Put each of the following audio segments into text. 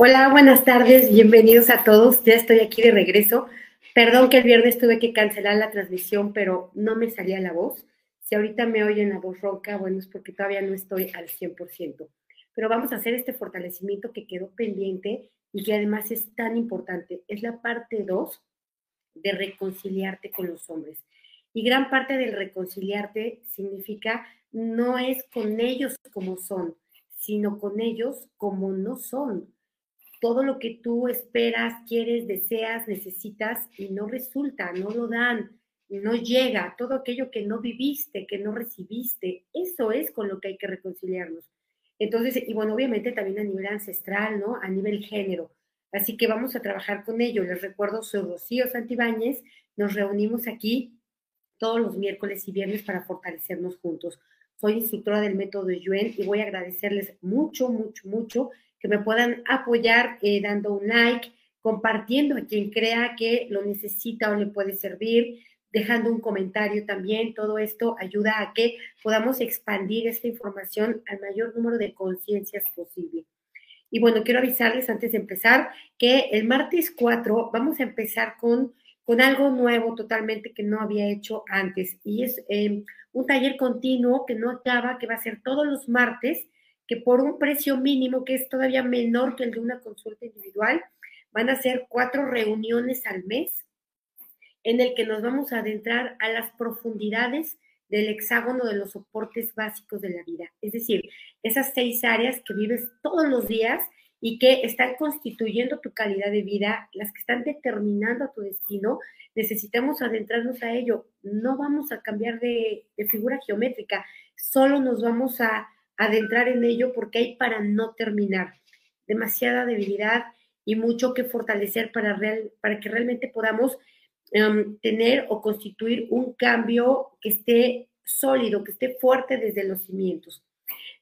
Hola, buenas tardes, bienvenidos a todos. Ya estoy aquí de regreso. Perdón que el viernes tuve que cancelar la transmisión, pero no me salía la voz. Si ahorita me oyen la voz ronca, bueno, es porque todavía no estoy al 100%. Pero vamos a hacer este fortalecimiento que quedó pendiente y que además es tan importante. Es la parte 2 de reconciliarte con los hombres. Y gran parte del reconciliarte significa no es con ellos como son, sino con ellos como no son todo lo que tú esperas, quieres, deseas, necesitas y no resulta, no lo dan, no llega, todo aquello que no viviste, que no recibiste, eso es con lo que hay que reconciliarnos. Entonces, y bueno, obviamente también a nivel ancestral, ¿no? A nivel género. Así que vamos a trabajar con ello. Les recuerdo, soy Rocío Santibáñez, nos reunimos aquí todos los miércoles y viernes para fortalecernos juntos. Soy instructora del método Yuen y voy a agradecerles mucho, mucho, mucho que me puedan apoyar eh, dando un like, compartiendo a quien crea que lo necesita o le puede servir, dejando un comentario también. Todo esto ayuda a que podamos expandir esta información al mayor número de conciencias posible. Y bueno, quiero avisarles antes de empezar que el martes 4 vamos a empezar con, con algo nuevo totalmente que no había hecho antes. Y es eh, un taller continuo que no acaba, que va a ser todos los martes que por un precio mínimo que es todavía menor que el de una consulta individual, van a ser cuatro reuniones al mes en el que nos vamos a adentrar a las profundidades del hexágono de los soportes básicos de la vida. Es decir, esas seis áreas que vives todos los días y que están constituyendo tu calidad de vida, las que están determinando tu destino, necesitamos adentrarnos a ello. No vamos a cambiar de, de figura geométrica, solo nos vamos a adentrar en ello porque hay para no terminar. Demasiada debilidad y mucho que fortalecer para, real, para que realmente podamos em, tener o constituir un cambio que esté sólido, que esté fuerte desde los cimientos.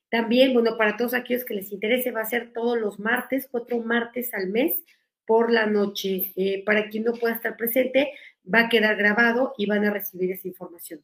También, bueno, para todos aquellos que les interese, va a ser todos los martes, cuatro martes al mes por la noche. Eh, para quien no pueda estar presente, va a quedar grabado y van a recibir esa información.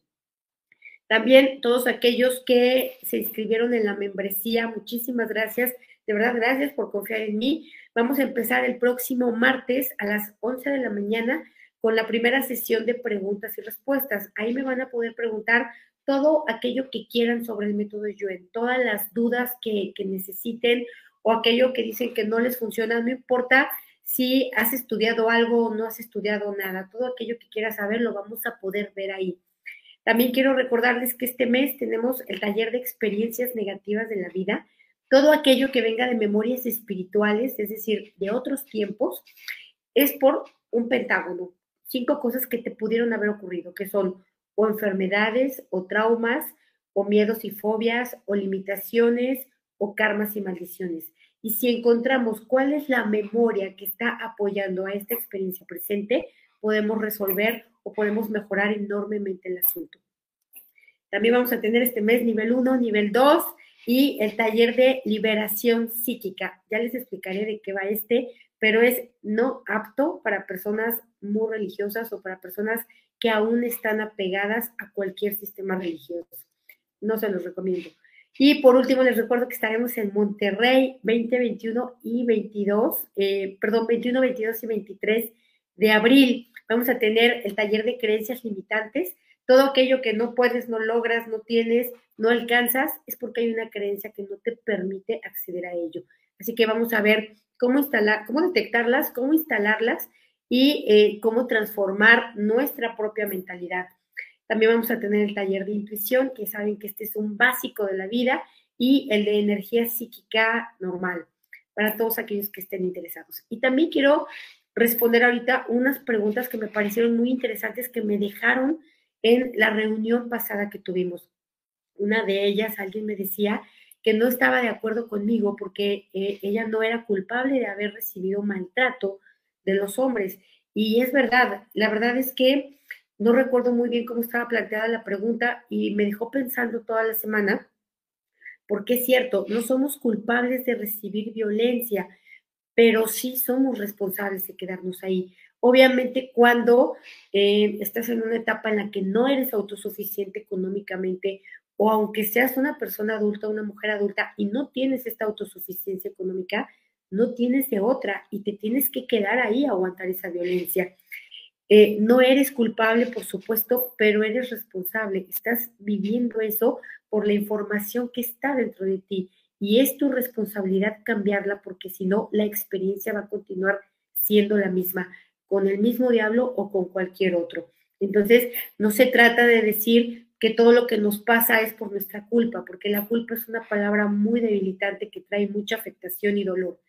También todos aquellos que se inscribieron en la membresía, muchísimas gracias. De verdad, gracias por confiar en mí. Vamos a empezar el próximo martes a las 11 de la mañana con la primera sesión de preguntas y respuestas. Ahí me van a poder preguntar todo aquello que quieran sobre el método Yuen, todas las dudas que, que necesiten o aquello que dicen que no les funciona, no importa si has estudiado algo o no has estudiado nada, todo aquello que quieras saber lo vamos a poder ver ahí. También quiero recordarles que este mes tenemos el taller de experiencias negativas de la vida. Todo aquello que venga de memorias espirituales, es decir, de otros tiempos, es por un pentágono. Cinco cosas que te pudieron haber ocurrido, que son o enfermedades, o traumas, o miedos y fobias, o limitaciones, o karmas y maldiciones. Y si encontramos cuál es la memoria que está apoyando a esta experiencia presente, podemos resolver o podemos mejorar enormemente el asunto. También vamos a tener este mes nivel 1, nivel 2 y el taller de liberación psíquica. Ya les explicaré de qué va este, pero es no apto para personas muy religiosas o para personas que aún están apegadas a cualquier sistema religioso. No se los recomiendo. Y por último, les recuerdo que estaremos en Monterrey 20, 21 y 22, eh, perdón, 21, 22 y 23 de abril. Vamos a tener el taller de creencias limitantes. Todo aquello que no puedes, no logras, no tienes, no alcanzas, es porque hay una creencia que no te permite acceder a ello. Así que vamos a ver cómo instalar, cómo detectarlas, cómo instalarlas y eh, cómo transformar nuestra propia mentalidad. También vamos a tener el taller de intuición, que saben que este es un básico de la vida, y el de energía psíquica normal, para todos aquellos que estén interesados. Y también quiero responder ahorita unas preguntas que me parecieron muy interesantes que me dejaron en la reunión pasada que tuvimos. Una de ellas, alguien me decía que no estaba de acuerdo conmigo porque eh, ella no era culpable de haber recibido maltrato de los hombres. Y es verdad, la verdad es que no recuerdo muy bien cómo estaba planteada la pregunta y me dejó pensando toda la semana, porque es cierto, no somos culpables de recibir violencia, pero sí somos responsables de quedarnos ahí. Obviamente cuando eh, estás en una etapa en la que no eres autosuficiente económicamente o aunque seas una persona adulta, una mujer adulta y no tienes esta autosuficiencia económica, no tienes de otra y te tienes que quedar ahí a aguantar esa violencia. Eh, no eres culpable, por supuesto, pero eres responsable. Estás viviendo eso por la información que está dentro de ti y es tu responsabilidad cambiarla porque si no, la experiencia va a continuar siendo la misma, con el mismo diablo o con cualquier otro. Entonces, no se trata de decir que todo lo que nos pasa es por nuestra culpa, porque la culpa es una palabra muy debilitante que trae mucha afectación y dolor.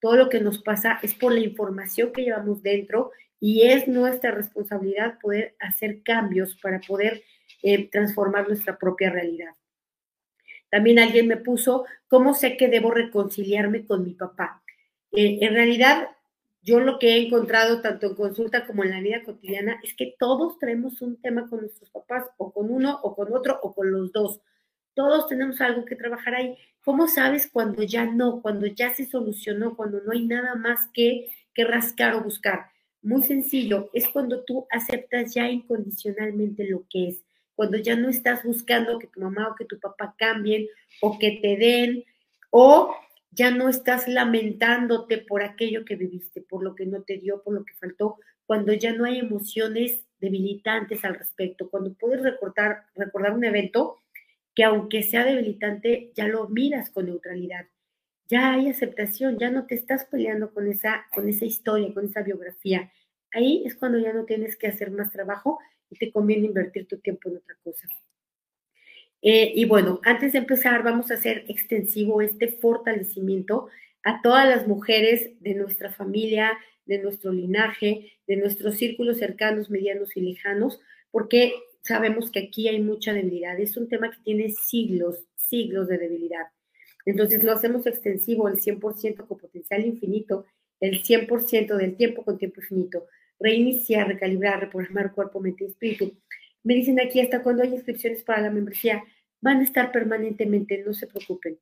Todo lo que nos pasa es por la información que llevamos dentro y es nuestra responsabilidad poder hacer cambios para poder eh, transformar nuestra propia realidad. También alguien me puso, ¿cómo sé que debo reconciliarme con mi papá? Eh, en realidad, yo lo que he encontrado tanto en consulta como en la vida cotidiana es que todos tenemos un tema con nuestros papás, o con uno, o con otro, o con los dos. Todos tenemos algo que trabajar ahí. ¿Cómo sabes cuando ya no, cuando ya se solucionó, cuando no hay nada más que, que rascar o buscar? Muy sencillo, es cuando tú aceptas ya incondicionalmente lo que es, cuando ya no estás buscando que tu mamá o que tu papá cambien o que te den, o ya no estás lamentándote por aquello que viviste, por lo que no te dio, por lo que faltó, cuando ya no hay emociones debilitantes al respecto, cuando puedes recordar, recordar un evento que aunque sea debilitante, ya lo miras con neutralidad. Ya hay aceptación, ya no te estás peleando con esa, con esa historia, con esa biografía. Ahí es cuando ya no tienes que hacer más trabajo y te conviene invertir tu tiempo en otra cosa. Eh, y bueno, antes de empezar, vamos a hacer extensivo este fortalecimiento a todas las mujeres de nuestra familia, de nuestro linaje, de nuestros círculos cercanos, medianos y lejanos, porque sabemos que aquí hay mucha debilidad. Es un tema que tiene siglos, siglos de debilidad. Entonces lo hacemos extensivo, el 100% con potencial infinito, el 100% del tiempo con tiempo infinito. Reiniciar, recalibrar, reprogramar cuerpo, mente y espíritu. Me dicen aquí hasta cuando hay inscripciones para la membresía, van a estar permanentemente, no se preocupen.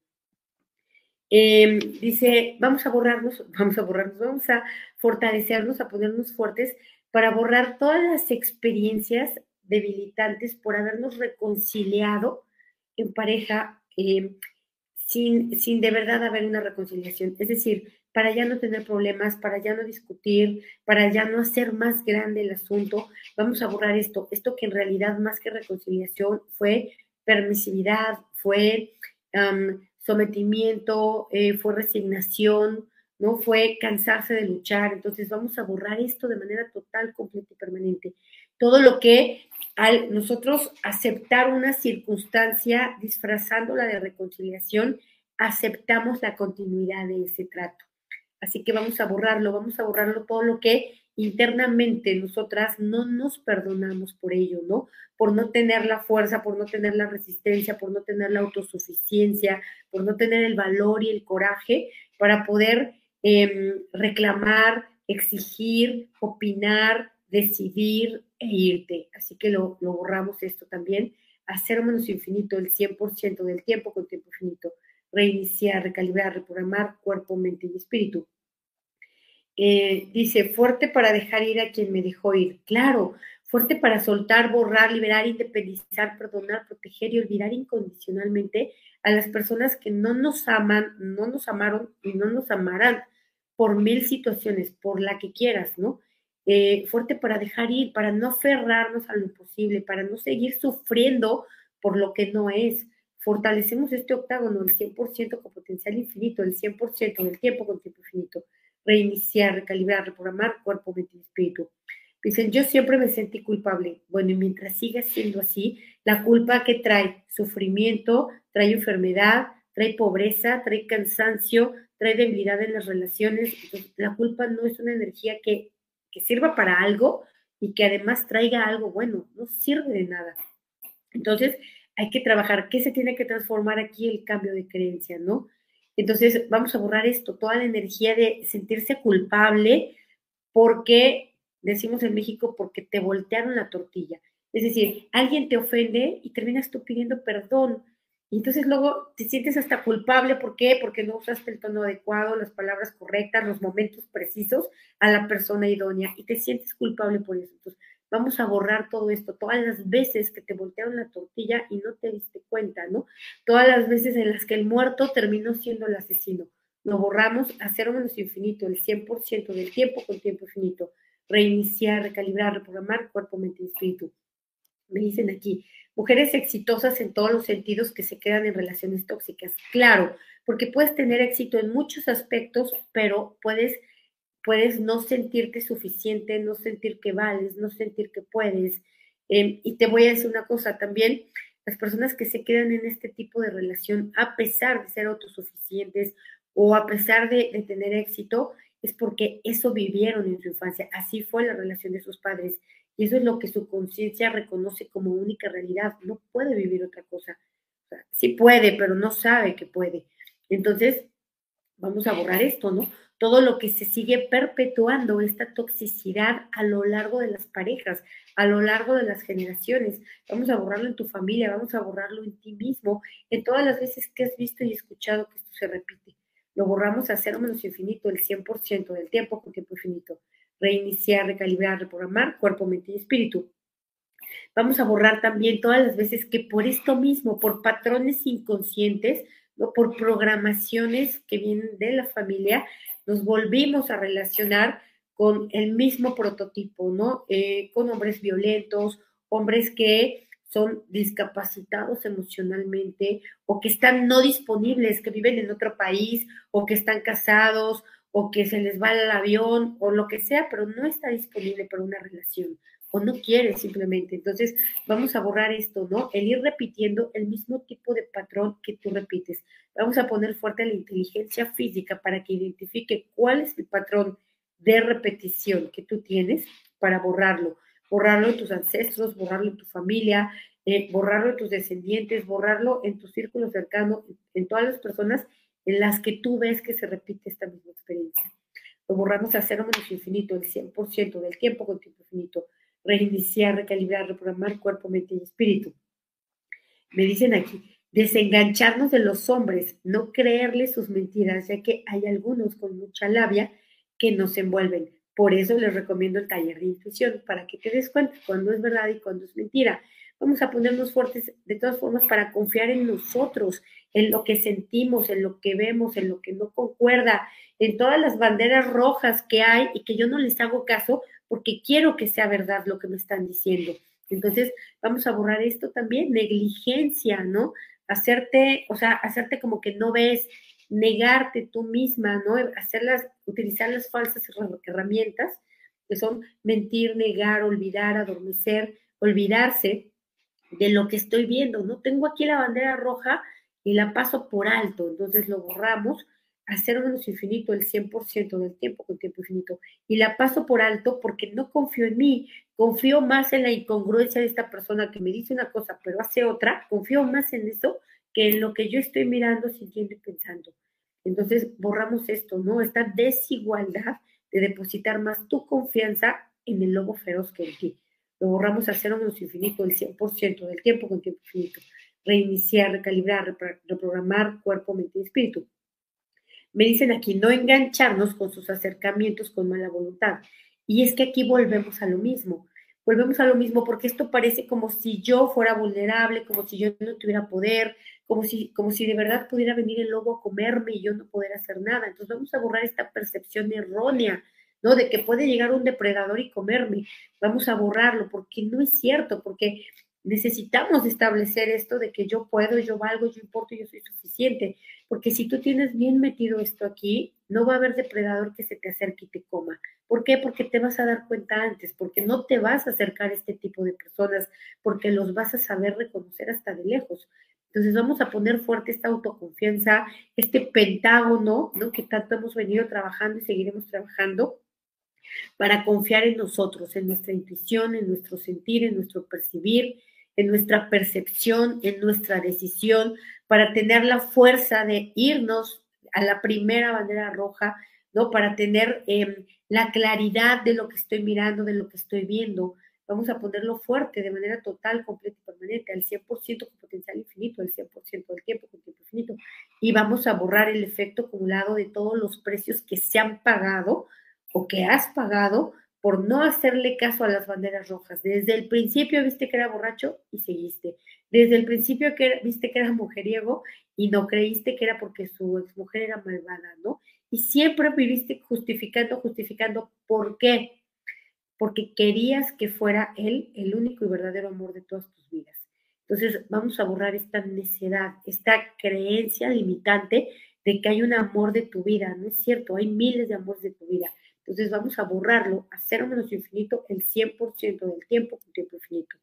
Em, dice, vamos a borrarnos, vamos a borrarnos, vamos a fortalecernos, a ponernos fuertes para borrar todas las experiencias debilitantes por habernos reconciliado en pareja em, sin, sin de verdad haber una reconciliación. Es decir, para ya no tener problemas, para ya no discutir, para ya no hacer más grande el asunto, vamos a borrar esto, esto que en realidad más que reconciliación fue permisividad, fue sometimiento, eh, fue resignación, ¿no? Fue cansarse de luchar. Entonces vamos a borrar esto de manera total, completa y permanente. Todo lo que al nosotros aceptar una circunstancia disfrazándola de reconciliación, aceptamos la continuidad de ese trato. Así que vamos a borrarlo, vamos a borrarlo todo lo que internamente nosotras no nos perdonamos por ello, ¿no? Por no tener la fuerza, por no tener la resistencia, por no tener la autosuficiencia, por no tener el valor y el coraje para poder em, reclamar, exigir, opinar, decidir e irte. Así que lo, lo borramos esto también. Hacer menos infinito el 100% del tiempo con tiempo infinito reiniciar, recalibrar, reprogramar cuerpo, mente y espíritu. Eh, dice, fuerte para dejar ir a quien me dejó ir. Claro, fuerte para soltar, borrar, liberar, independizar, perdonar, proteger y olvidar incondicionalmente a las personas que no nos aman, no nos amaron y no nos amarán por mil situaciones, por la que quieras, ¿no? Eh, fuerte para dejar ir, para no aferrarnos a lo imposible, para no seguir sufriendo por lo que no es fortalecemos este octágono, el 100% con potencial infinito, el 100% del tiempo con tiempo infinito, reiniciar, recalibrar, reprogramar cuerpo, mente y espíritu. Dicen, yo siempre me sentí culpable. Bueno, y mientras siga siendo así, la culpa que trae sufrimiento, trae enfermedad, trae pobreza, trae cansancio, trae debilidad en las relaciones. la culpa no es una energía que, que sirva para algo y que además traiga algo bueno, no sirve de nada. Entonces, hay que trabajar, ¿qué se tiene que transformar aquí el cambio de creencia, no? Entonces, vamos a borrar esto, toda la energía de sentirse culpable porque, decimos en México, porque te voltearon la tortilla. Es decir, alguien te ofende y terminas tú pidiendo perdón. Entonces luego te sientes hasta culpable. ¿Por qué? Porque no usaste el tono adecuado, las palabras correctas, los momentos precisos a la persona idónea y te sientes culpable por eso. Entonces, vamos a borrar todo esto, todas las veces que te voltearon la tortilla y no te diste cuenta, ¿no? Todas las veces en las que el muerto terminó siendo el asesino. lo borramos a menos infinito, el 100% del tiempo con tiempo infinito. Reiniciar, recalibrar, reprogramar cuerpo, mente y espíritu. Me dicen aquí, mujeres exitosas en todos los sentidos que se quedan en relaciones tóxicas. Claro, porque puedes tener éxito en muchos aspectos, pero puedes, puedes no sentirte suficiente, no sentir que vales, no sentir que puedes. Em, y te voy a decir una cosa también, las personas que se quedan en este tipo de relación, a pesar de ser autosuficientes o a pesar de, tener éxito, es porque eso vivieron en su infancia, así fue la relación de sus padres. Y eso es lo que su conciencia reconoce como única realidad. No puede vivir otra cosa. sí puede, pero no sabe que puede. Entonces, vamos a borrar esto, ¿no? Todo lo que se sigue perpetuando, esta toxicidad a lo largo de las parejas, a lo largo de las generaciones. Vamos a borrarlo en tu familia, vamos a borrarlo en ti mismo, en todas las veces que has visto y escuchado que esto se repite. Lo borramos a cero menos infinito, el 100% del tiempo con tiempo infinito. Reiniciar, recalibrar, reprogramar cuerpo, mente y espíritu. Vamos a borrar también todas las veces que por esto mismo, por patrones inconscientes, ¿no? por programaciones que vienen de la familia, nos volvimos a relacionar con el mismo prototipo, ¿no? Eh, con hombres violentos, hombres que son discapacitados emocionalmente o que están no disponibles, que viven en otro país o que están casados o que se les va el avión o lo que sea, pero no está disponible para una relación o no quiere simplemente. Entonces, vamos a borrar esto, ¿no? El ir repitiendo el mismo tipo de patrón que tú repites. Vamos a poner fuerte la inteligencia física para que identifique cuál es el patrón de repetición que tú tienes para borrarlo borrarlo en tus ancestros, borrarlo en tu familia, eh, borrarlo en tus descendientes, borrarlo en tu círculo cercano, en todas las personas en las que tú ves que se repite esta misma experiencia. Lo borramos a cero menos infinito, el 100% del tiempo con tiempo infinito. Reiniciar, recalibrar, reprogramar cuerpo, mente y espíritu. Me dicen aquí, desengancharnos de los hombres, no creerles sus mentiras, ya que hay algunos con mucha labia que nos envuelven. Por eso les recomiendo el taller de intuición, para que te des cuenta cuándo es verdad y cuándo es mentira. Vamos a ponernos fuertes de todas formas para confiar en nosotros, en lo que sentimos, en lo que vemos, en lo que no concuerda, en todas las banderas rojas que hay y que yo no les hago caso porque quiero que sea verdad lo que me están diciendo. Entonces, vamos a borrar esto también, negligencia, ¿no? Hacerte, o sea, hacerte como que no ves, negarte tú misma, ¿no? Hacerlas, utilizar las falsas herramientas, que son mentir, negar, olvidar, adormecer, olvidarse de lo que estoy viendo, ¿no? Tengo aquí la bandera roja y la paso por alto, entonces lo borramos a cero menos infinito el 100% del tiempo con tiempo infinito y la paso por alto porque no confío en mí, confío más en la incongruencia de esta persona que me dice una cosa pero hace otra, confío más en eso que en lo que yo estoy mirando, sintiendo y pensando. Entonces, borramos esto, ¿no? Esta desigualdad de depositar más tu confianza en el lobo feroz que en ti. Lo borramos a cero menos infinito, el 100% del tiempo con tiempo infinito. Reiniciar, recalibrar, reprogramar cuerpo, mente y espíritu. Me dicen aquí, no engancharnos con sus acercamientos con mala voluntad. Y es que aquí volvemos a lo mismo volvemos a lo mismo, porque esto parece como si yo fuera vulnerable, como si yo no tuviera poder, como si, como si de verdad pudiera venir el lobo a comerme y yo no poder hacer nada. Entonces vamos a borrar esta percepción errónea, ¿no? De que puede llegar un depredador y comerme. Vamos a borrarlo, porque no es cierto, porque necesitamos establecer esto de que yo puedo, yo valgo, yo importo, yo soy suficiente. Porque si tú tienes bien metido esto aquí, no va a haber depredador que se te acerque y te coma. ¿Por qué? Porque te vas a dar cuenta antes, porque no te vas a acercar a este tipo de personas, porque los vas a saber reconocer hasta de lejos. Entonces vamos a poner fuerte esta autoconfianza, este pentágono, ¿no? Que tanto hemos venido trabajando y seguiremos trabajando para confiar en nosotros, en nuestra intuición, en nuestro sentir, en nuestro percibir, en nuestra percepción, en nuestra decisión, para tener la fuerza de irnos a la primera bandera roja, ¿no? Para tener em, la claridad de lo que estoy mirando, de lo que estoy viendo. Vamos a ponerlo fuerte, de manera total, completa y permanente, al 100% con potencial infinito, al 100% del tiempo con tiempo infinito. Y vamos a borrar el efecto acumulado de todos los precios que se han pagado o que has pagado por no hacerle caso a las banderas rojas. Desde el principio viste que era borracho y seguiste. desde el principio viste que era mujeriego y no creíste que era porque su exmujer era malvada, ¿no? Y siempre viviste justificando, justificando. ¿Por qué? Porque querías que fuera él el único y verdadero amor de todas tus vidas. Entonces vamos a borrar esta necedad, esta creencia limitante de que hay un amor de tu vida. No es cierto, hay miles de amores de tu vida. Entonces vamos a borrarlo, a cero menos infinito el 100% del tiempo con tiempo infinito.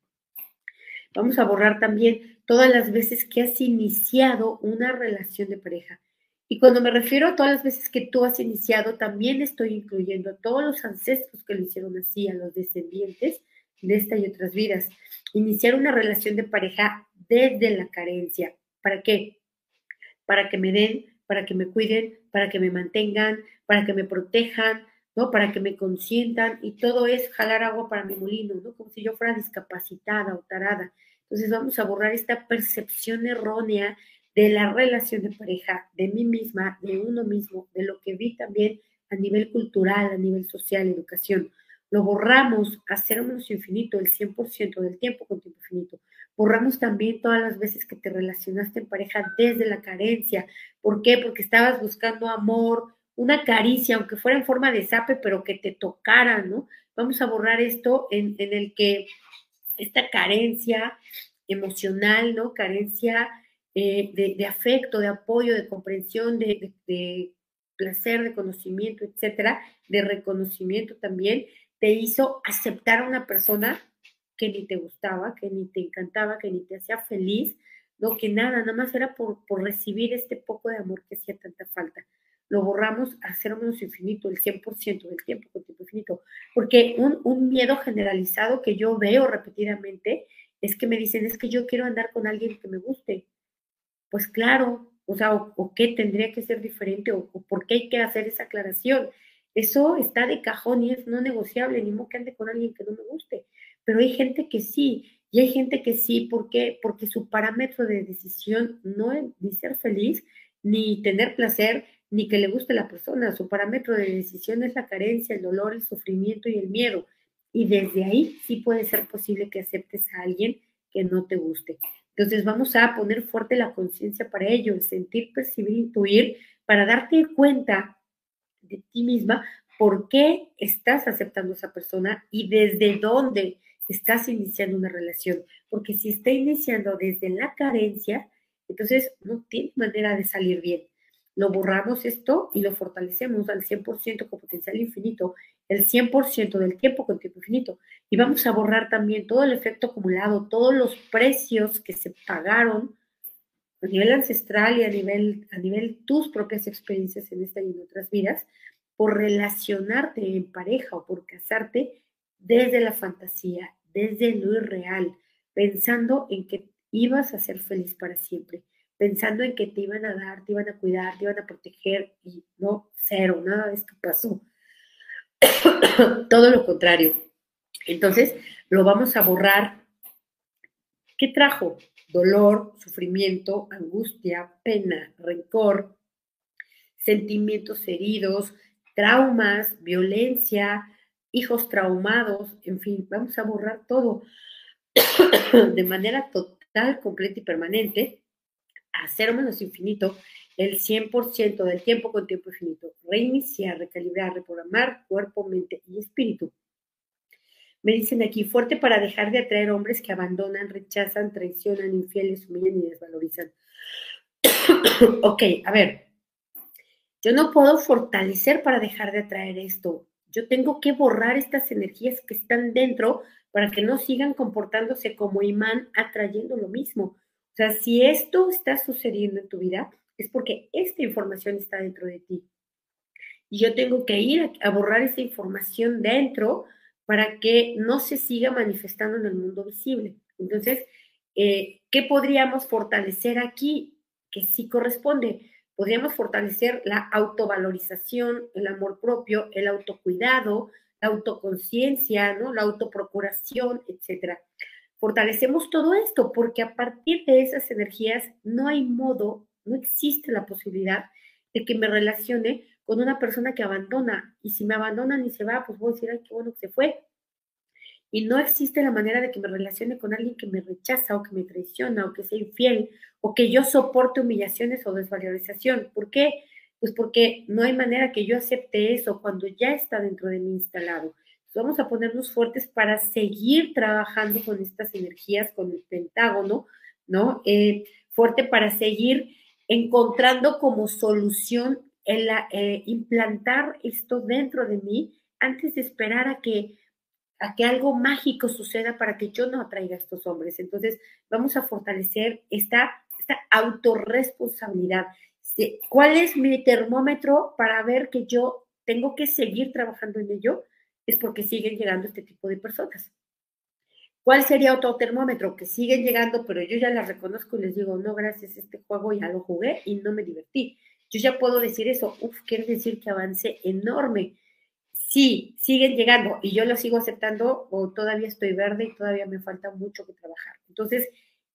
Vamos a borrar también todas las veces que has iniciado una relación de pareja. Y cuando me refiero a todas las veces que tú has iniciado, también estoy incluyendo a todos los ancestros que lo hicieron así, a los descendientes de esta y otras vidas. Iniciar una relación de pareja desde la carencia. ¿Para qué? Para que me den, para que me cuiden, para que me mantengan, para que me protejan, ¿no? Para que me consientan y todo es jalar agua para mi molino, ¿no? Como si yo fuera discapacitada o tarada. Entonces vamos a borrar esta percepción errónea de la relación de pareja, de mí misma, de uno mismo, de lo que vi también a nivel cultural, a nivel social, educación. Lo borramos a infinito, el 100% del tiempo con tiempo infinito. Borramos también todas las veces que te relacionaste en pareja desde la carencia. ¿Por qué? Porque estabas buscando amor, una caricia, aunque fuera en forma de zape, pero que te tocara, ¿no? Vamos a borrar esto en, el que esta carencia emocional, ¿no? Carencia eh, de, afecto, de apoyo, de comprensión, de, de, placer, de conocimiento, etcétera, de reconocimiento también, te hizo aceptar a una persona que ni te gustaba, que ni te encantaba, que ni te hacía feliz, no que nada, nada más era por, por recibir este poco de amor que hacía tanta falta lo borramos a cero menos infinito, el 100% del tiempo con tiempo infinito. Porque un, un, miedo generalizado que yo veo repetidamente es que me dicen, es que yo quiero andar con alguien que me guste. Pues claro, o sea, o, qué tendría que ser diferente, o, por qué hay que hacer esa aclaración. Eso está de cajón y es no negociable, ni modo que ande con alguien que no me guste. Pero hay gente que sí, y hay gente que sí, ¿por qué? Porque su parámetro de decisión no es ni ser feliz, ni tener placer, ni que le guste la persona. Su parámetro de decisión es la carencia, el dolor, el sufrimiento y el miedo. Y desde ahí sí puede ser posible que aceptes a alguien que no te guste. Entonces vamos a poner fuerte la conciencia para ello, el sentir, percibir, intuir, para darte cuenta de ti misma por qué estás aceptando a esa persona y desde dónde estás iniciando una relación. Porque si está iniciando desde la carencia, entonces no tiene manera de salir bien lo borramos esto y lo fortalecemos al 100% con potencial infinito, el 100% del tiempo con tiempo infinito. Y vamos a borrar también todo el efecto acumulado, todos los precios que se pagaron a nivel ancestral y a nivel, a nivel tus propias experiencias en esta y en otras vidas, por relacionarte en pareja o por casarte desde la fantasía, desde lo irreal, pensando en que ibas a ser feliz para siempre pensando en que te iban a dar, te iban a cuidar, te iban a proteger y no, cero, nada de esto pasó. Todo lo contrario. Entonces, lo vamos a borrar. ¿Qué trajo? Dolor, sufrimiento, angustia, pena, rencor, sentimientos heridos, traumas, violencia, hijos traumados, en fin, vamos a borrar todo de manera total, completa y permanente a cero menos infinito el 100% del tiempo con tiempo infinito. Reiniciar, recalibrar, reprogramar cuerpo, mente y espíritu. Me dicen aquí, fuerte para dejar de atraer hombres que abandonan, rechazan, traicionan, infieles, humillan y desvalorizan. ok, a ver, yo no puedo fortalecer para dejar de atraer esto. Yo tengo que borrar estas energías que están dentro para que no sigan comportándose como imán atrayendo lo mismo. O sea, si esto está sucediendo en tu vida, es porque esta información está dentro de ti. Y yo tengo que ir a, borrar esa información dentro para que no se siga manifestando en el mundo visible. Entonces, eh, ¿qué podríamos fortalecer aquí? Que sí corresponde. Podríamos fortalecer la autovalorización, el amor propio, el autocuidado, la autoconciencia, ¿no? la autoprocuración, etcétera fortalecemos todo esto, porque a partir de esas energías no hay modo, no existe la posibilidad de que me relacione con una persona que abandona. Y si me abandonan y se va, pues voy a decir, ay, qué bueno que se fue. Y no existe la manera de que me relacione con alguien que me rechaza o que me traiciona o que sea infiel o que yo soporte humillaciones o desvalorización. ¿Por qué? Pues porque no hay manera que yo acepte eso cuando ya está dentro de mí instalado. vamos a ponernos fuertes para seguir trabajando con estas energías, con el pentágono, ¿no? Eh, fuerte para seguir encontrando como solución el eh, implantar esto dentro de mí antes de esperar a que a que algo mágico suceda para que yo no atraiga a estos hombres. Entonces, vamos a fortalecer esta, esta autorresponsabilidad. ¿Cuál es mi termómetro para ver que yo tengo que seguir trabajando en ello? Es porque siguen llegando este tipo de personas. ¿Cuál sería otro termómetro? Que siguen llegando, pero yo ya las reconozco y les digo, no, gracias, este juego ya lo jugué y no me divertí. Yo ya puedo decir eso, uf, quiere decir que avancé enorme sí, siguen llegando y yo lo sigo aceptando o todavía estoy verde y todavía me falta mucho que trabajar. Entonces,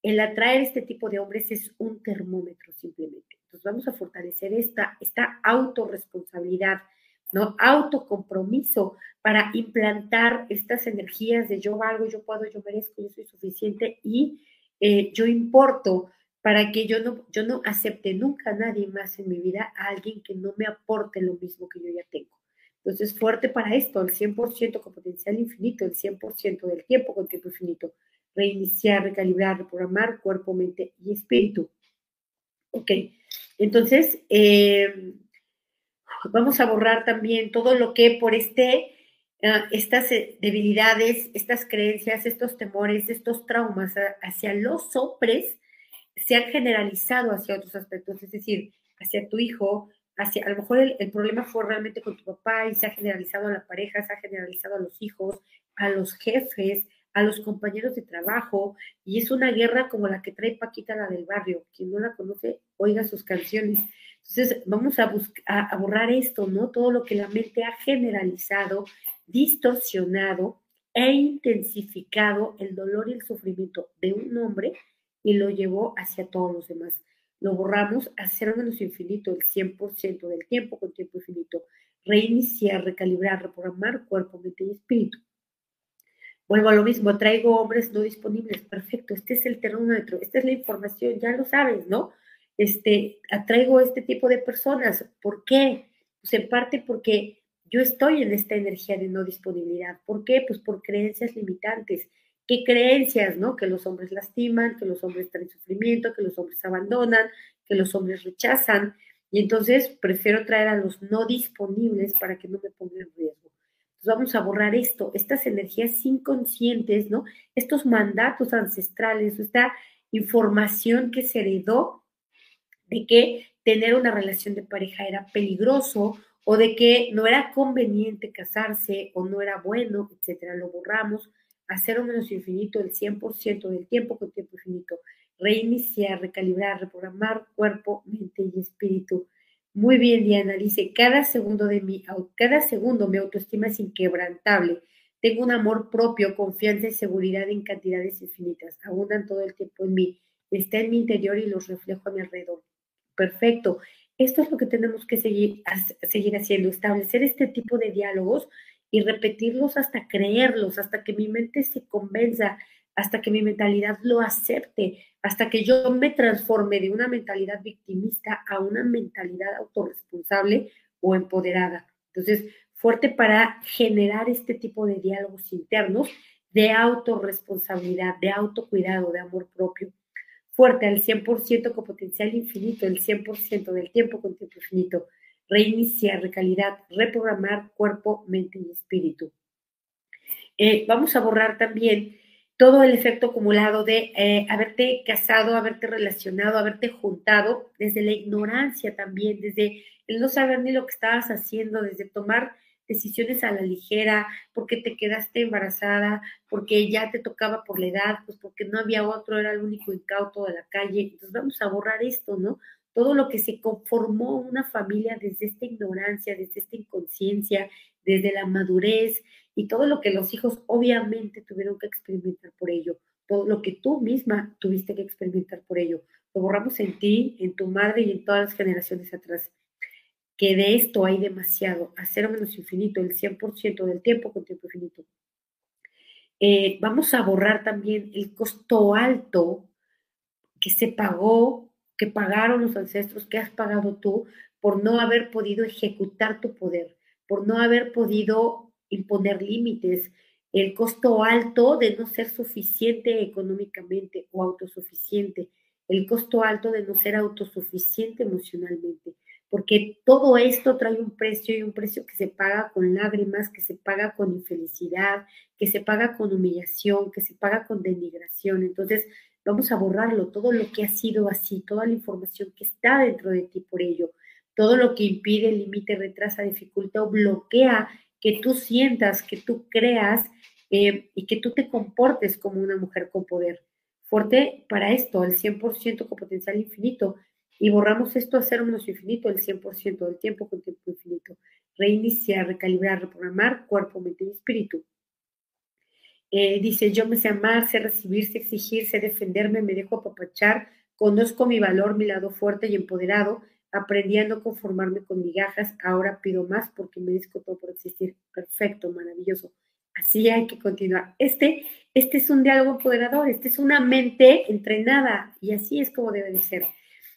el atraer este tipo de hombres es un termómetro simplemente. Entonces, vamos a fortalecer esta, esta autorresponsabilidad, ¿no? Autocompromiso para implantar estas energías de yo valgo, yo puedo, yo merezco, yo soy suficiente y eh, yo importo para que yo no, yo no acepte nunca a nadie más en mi vida, a alguien que no me aporte lo mismo que yo ya tengo. Entonces, fuerte para esto, el 100% con potencial infinito, el 100% del tiempo con tiempo infinito. Reiniciar, recalibrar, reprogramar cuerpo, mente y espíritu. Ok, entonces, eh, vamos a borrar también todo lo que por este, ah, estas eh, debilidades, estas creencias, estos temores, estos traumas hacia los hombres se han generalizado hacia otros aspectos, es decir, hacia tu hijo, a lo mejor el, problema fue realmente con tu papá y se ha generalizado a la pareja, se ha generalizado a los hijos, a los jefes, a los compañeros de trabajo, y es una guerra como la que trae Paquita, la del barrio. Quien no la conoce, oiga sus canciones. Entonces, vamos a, a borrar esto, ¿no? Todo lo que la mente ha generalizado, distorsionado e intensificado el dolor y el sufrimiento de un hombre y lo llevó hacia todos los demás lo borramos a cero menos infinito, el 100% del tiempo con tiempo infinito. Reiniciar, recalibrar, reprogramar cuerpo, mente y espíritu. Vuelvo a lo mismo, traigo hombres no disponibles. Perfecto, este es el termómetro, esta es la información, ya lo sabes, ¿no? Este, atraigo este tipo de personas. ¿Por qué? Pues en parte porque yo estoy en esta energía de no disponibilidad. ¿Por qué? Pues por creencias limitantes qué creencias, ¿no? Que los hombres lastiman, que los hombres traen sufrimiento, que los hombres abandonan, que los hombres rechazan. Y entonces prefiero traer a los no disponibles para que no me pongan en riesgo. Entonces vamos a borrar esto, estas energías inconscientes, ¿no? Estos mandatos ancestrales, esta información que se heredó de que tener una relación de pareja era peligroso o de que no era conveniente casarse o no era bueno, etcétera. Lo borramos hacer un menos infinito el 100% del tiempo con tiempo infinito, reiniciar, recalibrar, reprogramar cuerpo, mente y espíritu. Muy bien, Diana, dice, cada segundo de mi, cada segundo mi autoestima es inquebrantable. Tengo un amor propio, confianza y seguridad en cantidades infinitas. Abundan todo el tiempo en mí. Está en mi interior y los reflejo a mi alrededor. Perfecto. Esto es lo que tenemos que seguir, seguir haciendo, establecer este tipo de diálogos y repetirlos hasta creerlos, hasta que mi mente se convenza, hasta que mi mentalidad lo acepte, hasta que yo me transforme de una mentalidad victimista a una mentalidad autorresponsable o empoderada. Entonces, fuerte para generar este tipo de diálogos internos de autorresponsabilidad, de autocuidado, de amor propio. Fuerte al 100% con potencial infinito, el 100% del tiempo con tiempo infinito reiniciar, recalidad, reprogramar cuerpo, mente y espíritu. Eh, vamos a borrar también todo el efecto acumulado de eh, haberte casado, haberte relacionado, haberte juntado, desde la ignorancia también, desde el no saber ni lo que estabas haciendo, desde tomar decisiones a la ligera, porque te quedaste embarazada, porque ya te tocaba por la edad, pues porque no había otro, era el único incauto de la calle. Entonces vamos a borrar esto, ¿no? Todo lo que se conformó una familia desde esta ignorancia, desde esta inconsciencia, desde la madurez y todo lo que los hijos obviamente tuvieron que experimentar por ello, todo lo que tú misma tuviste que experimentar por ello. Lo borramos en ti, en tu madre y en todas las generaciones atrás. Que de esto hay demasiado, a cero menos infinito, el 100% del tiempo con tiempo infinito. Eh, vamos a borrar también el costo alto que se pagó, que pagaron los ancestros, que has pagado tú por no haber podido ejecutar tu poder, por no haber podido imponer límites, el costo alto de no ser suficiente económicamente o autosuficiente, el costo alto de no ser autosuficiente emocionalmente, porque todo esto trae un precio y un precio que se paga con lágrimas, que se paga con infelicidad, que se paga con humillación, que se paga con denigración. Entonces, vamos a borrarlo, todo lo que ha sido así, toda la información que está dentro de ti por ello, todo lo que impide, limite, retrasa, dificulta o bloquea que tú sientas, que tú creas eh, y que tú te comportes como una mujer con poder. Fuerte para esto, el 100% con potencial infinito. Y borramos esto a cero menos infinito, el 100% del tiempo con tiempo infinito. Reiniciar, recalibrar, reprogramar cuerpo, mente y espíritu. Eh, dice, yo me sé amar, sé recibir, sé exigir, sé defenderme, me dejo apapachar, conozco mi valor, mi lado fuerte y empoderado, aprendí a no conformarme con migajas, ahora pido más porque merezco todo por existir. Perfecto, maravilloso. Así hay que continuar. Este, este es un diálogo empoderador, este es una mente entrenada y así es como debe de ser.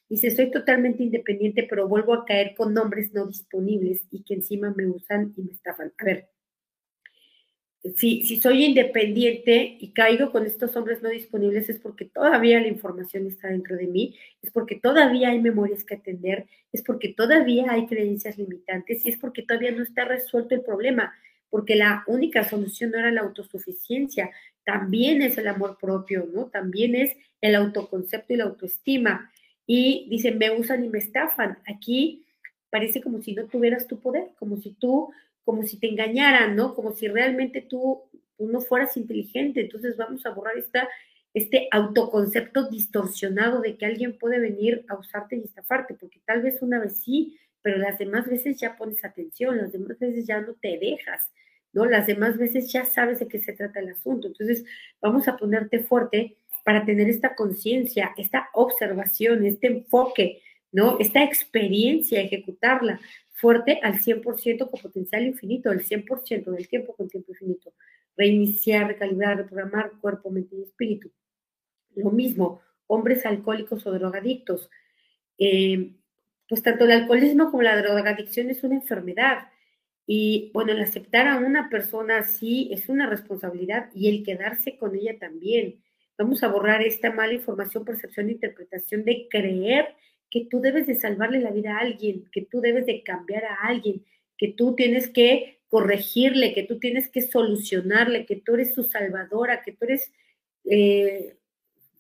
Dice, soy totalmente independiente, pero vuelvo a caer con nombres no disponibles y que encima me usan y me estafan. A ver, si, si soy independiente y caigo con estos hombres no disponibles es porque todavía la información está dentro de mí, es porque todavía hay memorias que atender, es porque todavía hay creencias limitantes y es porque todavía no está resuelto el problema, porque la única solución no era la autosuficiencia, también es el amor propio, ¿no? También es el autoconcepto y la autoestima. Y dicen, me usan y me estafan. Aquí parece como si no tuvieras tu poder, como si tú como si te engañaran, ¿no? Como si realmente tú, no fueras inteligente. Entonces vamos a borrar esta, este autoconcepto distorsionado de que alguien puede venir a usarte y estafarte, porque tal vez una vez sí, pero las demás veces ya pones atención, las demás veces ya no te dejas, ¿no? Las demás veces ya sabes de qué se trata el asunto. Entonces vamos a ponerte fuerte para tener esta conciencia, esta observación, este enfoque, ¿no? Esta experiencia, ejecutarla, fuerte al 100% con potencial infinito, el 100% del tiempo con tiempo infinito. Reiniciar, recalibrar, reprogramar cuerpo, mente y espíritu. Lo mismo, hombres alcohólicos o drogadictos. Eh, pues tanto el alcoholismo como la drogadicción es una enfermedad. Y bueno, el aceptar a una persona así es una responsabilidad y el quedarse con ella también. Vamos a borrar esta mala información, percepción interpretación de creer que tú debes de salvarle la vida a alguien, que tú debes de cambiar a alguien, que tú tienes que corregirle, que tú tienes que solucionarle, que tú eres su salvadora, que tú eres eh,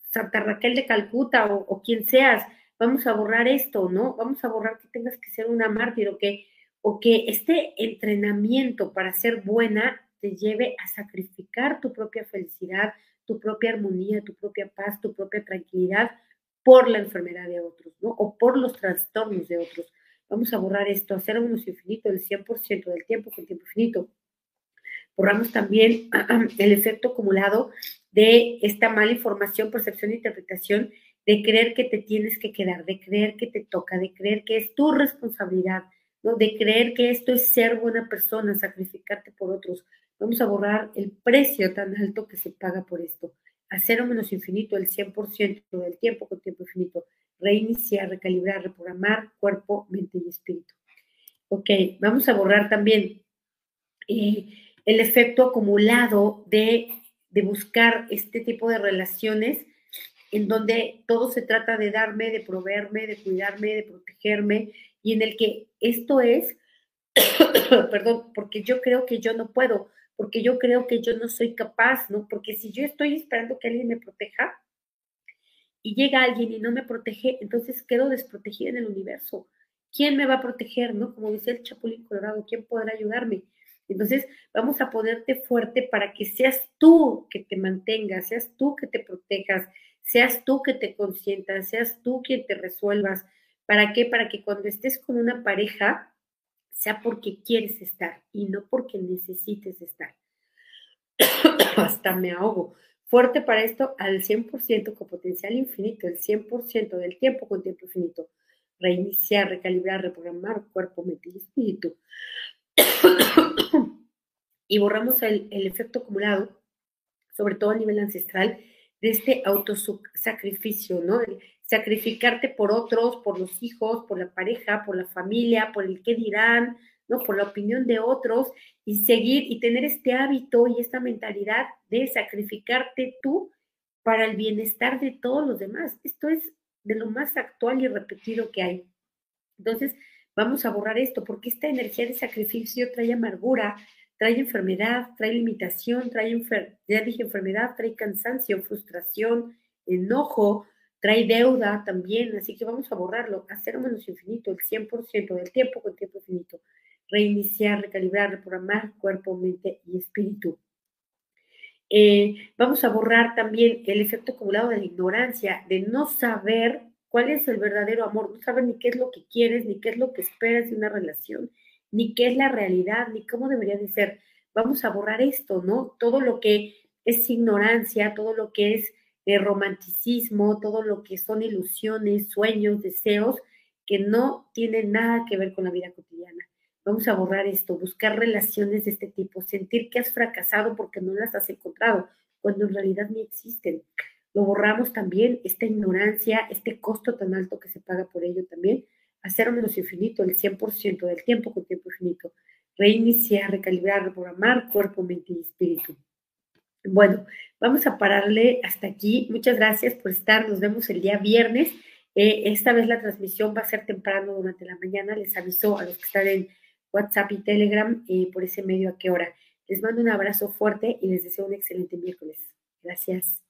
Santa Raquel de Calcuta o, quien seas. Vamos a borrar esto, ¿no? Vamos a borrar que tengas que ser una mártir o que, o que este entrenamiento para ser buena te lleve a sacrificar tu propia felicidad, tu propia armonía, tu propia paz, tu propia tranquilidad por la enfermedad de otros, ¿no? O por los trastornos de otros. Vamos a borrar esto, hacer menos infinito el 100% del tiempo con tiempo infinito. Borramos también el efecto acumulado de esta mala información, percepción e interpretación de creer que te tienes que quedar, de creer que te toca, de creer que es tu responsabilidad, ¿no? de creer que esto es ser buena persona, sacrificarte por otros. Vamos a borrar el precio tan alto que se paga por esto a cero menos infinito el 100% del tiempo con tiempo infinito. Reiniciar, recalibrar, reprogramar cuerpo, mente y espíritu. Ok, vamos a borrar también eh, el efecto acumulado de, de buscar este tipo de relaciones en donde todo se trata de darme, de proveerme, de cuidarme, de protegerme, y en el que esto es, perdón, porque yo creo que yo no puedo, porque yo creo que yo no soy capaz, ¿no? Porque si yo estoy esperando que alguien me proteja y llega alguien y no me protege, entonces quedo desprotegida en el universo. ¿Quién me va a proteger, no? Como dice el Chapulín Colorado, ¿quién podrá ayudarme? Entonces, vamos a ponerte fuerte para que seas tú que te mantengas, seas tú que te protejas, seas tú que te consientas, seas tú quien te resuelvas. ¿Para qué? Para que cuando estés con una pareja, sea porque quieres estar y no porque necesites estar. Hasta me ahogo. Fuerte para esto al 100% con potencial infinito, el 100% del tiempo con tiempo infinito. Reiniciar, recalibrar, reprogramar cuerpo, mente y espíritu. y borramos el, efecto acumulado sobre todo a nivel ancestral, de este autosacrificio, ¿no? Sacrificarte por otros, por los hijos, por la pareja, por la familia, por el qué dirán, ¿no? Por la opinión de otros y seguir y tener este hábito y esta mentalidad de sacrificarte tú para el bienestar de todos los demás. Esto es de lo más actual y repetido que hay. Entonces, vamos a borrar esto porque esta energía de sacrificio trae amargura, trae enfermedad, trae limitación, trae, ya dije enfermedad, trae cansancio, frustración, enojo, trae deuda también, así que vamos a borrarlo a cero menos infinito, el 100% del tiempo con tiempo infinito. Reiniciar, recalibrar, reprogramar cuerpo, mente y espíritu. Eh, vamos a borrar también el efecto acumulado de la ignorancia, de no saber cuál es el verdadero amor, no saber ni qué es lo que quieres, ni qué es lo que esperas de una relación, ni qué es la realidad, ni cómo debería de ser. Vamos a borrar esto, ¿no? Todo lo que es ignorancia, todo lo que es eh, romanticismo, todo lo que son ilusiones, sueños, deseos, que no tienen nada que ver con la vida cotidiana. Vamos a borrar esto, buscar relaciones de este tipo, sentir que has fracasado porque no las has encontrado, cuando en realidad ni existen. Lo borramos también, esta ignorancia, este costo tan alto que se paga por ello también hacer menos infinito, el 100% del tiempo con tiempo infinito, reiniciar, recalibrar, reprogramar cuerpo, mente y espíritu. Bueno, vamos a pararle hasta aquí. Muchas gracias por estar. Nos vemos el día viernes. Eh, esta vez la transmisión va a ser temprano durante la mañana. Les aviso a los que están en WhatsApp y Telegram eh, por ese medio a qué hora. Les mando un abrazo fuerte y les deseo un excelente miércoles. Gracias.